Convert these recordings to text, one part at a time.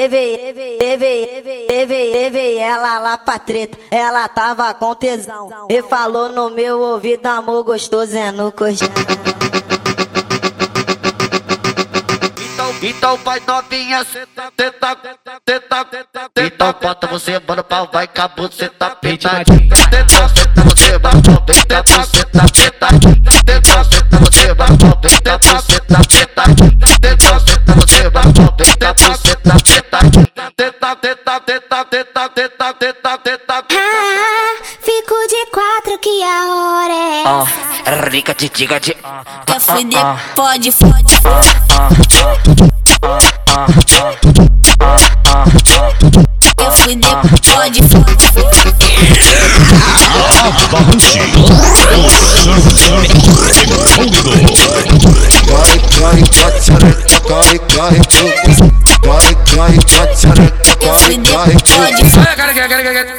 levei, levei, levei, levei, levei ela lá pra treta. Ela tava com tesão e falou no meu ouvido, amor gostoso é no colchão. Então, então vai novinha, senta, senta, senta, senta, Então bota você, mano, pau, vai com a buceta pitadinha. Senta, senta, você, mano, vem com a buceta pitadinha. Senta, senta, tenta, tenta, tenta, Ah, fico de quatro que a hora é essa. Rica de diga de. Quer fuder, pode, pode. Quer fuder, pode, pode. Corre, corre, bate xereca, corre, corre, corre, corre, corre, fuder, corre.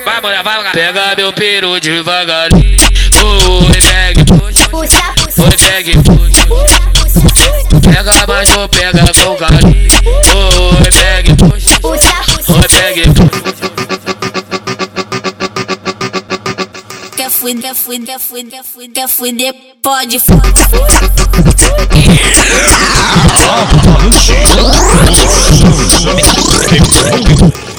Vai, mulher, vai, mulher. Pega meu peru devagarinho. Oi, pegue, puxa. Oi, pegue, puxa. Pega, mas não pega com carinho. Oi, pegue, puxa. Oi, pegue. Quer fuder, quer fuder, quer fuder, quer fuder, pode, pode. Hey,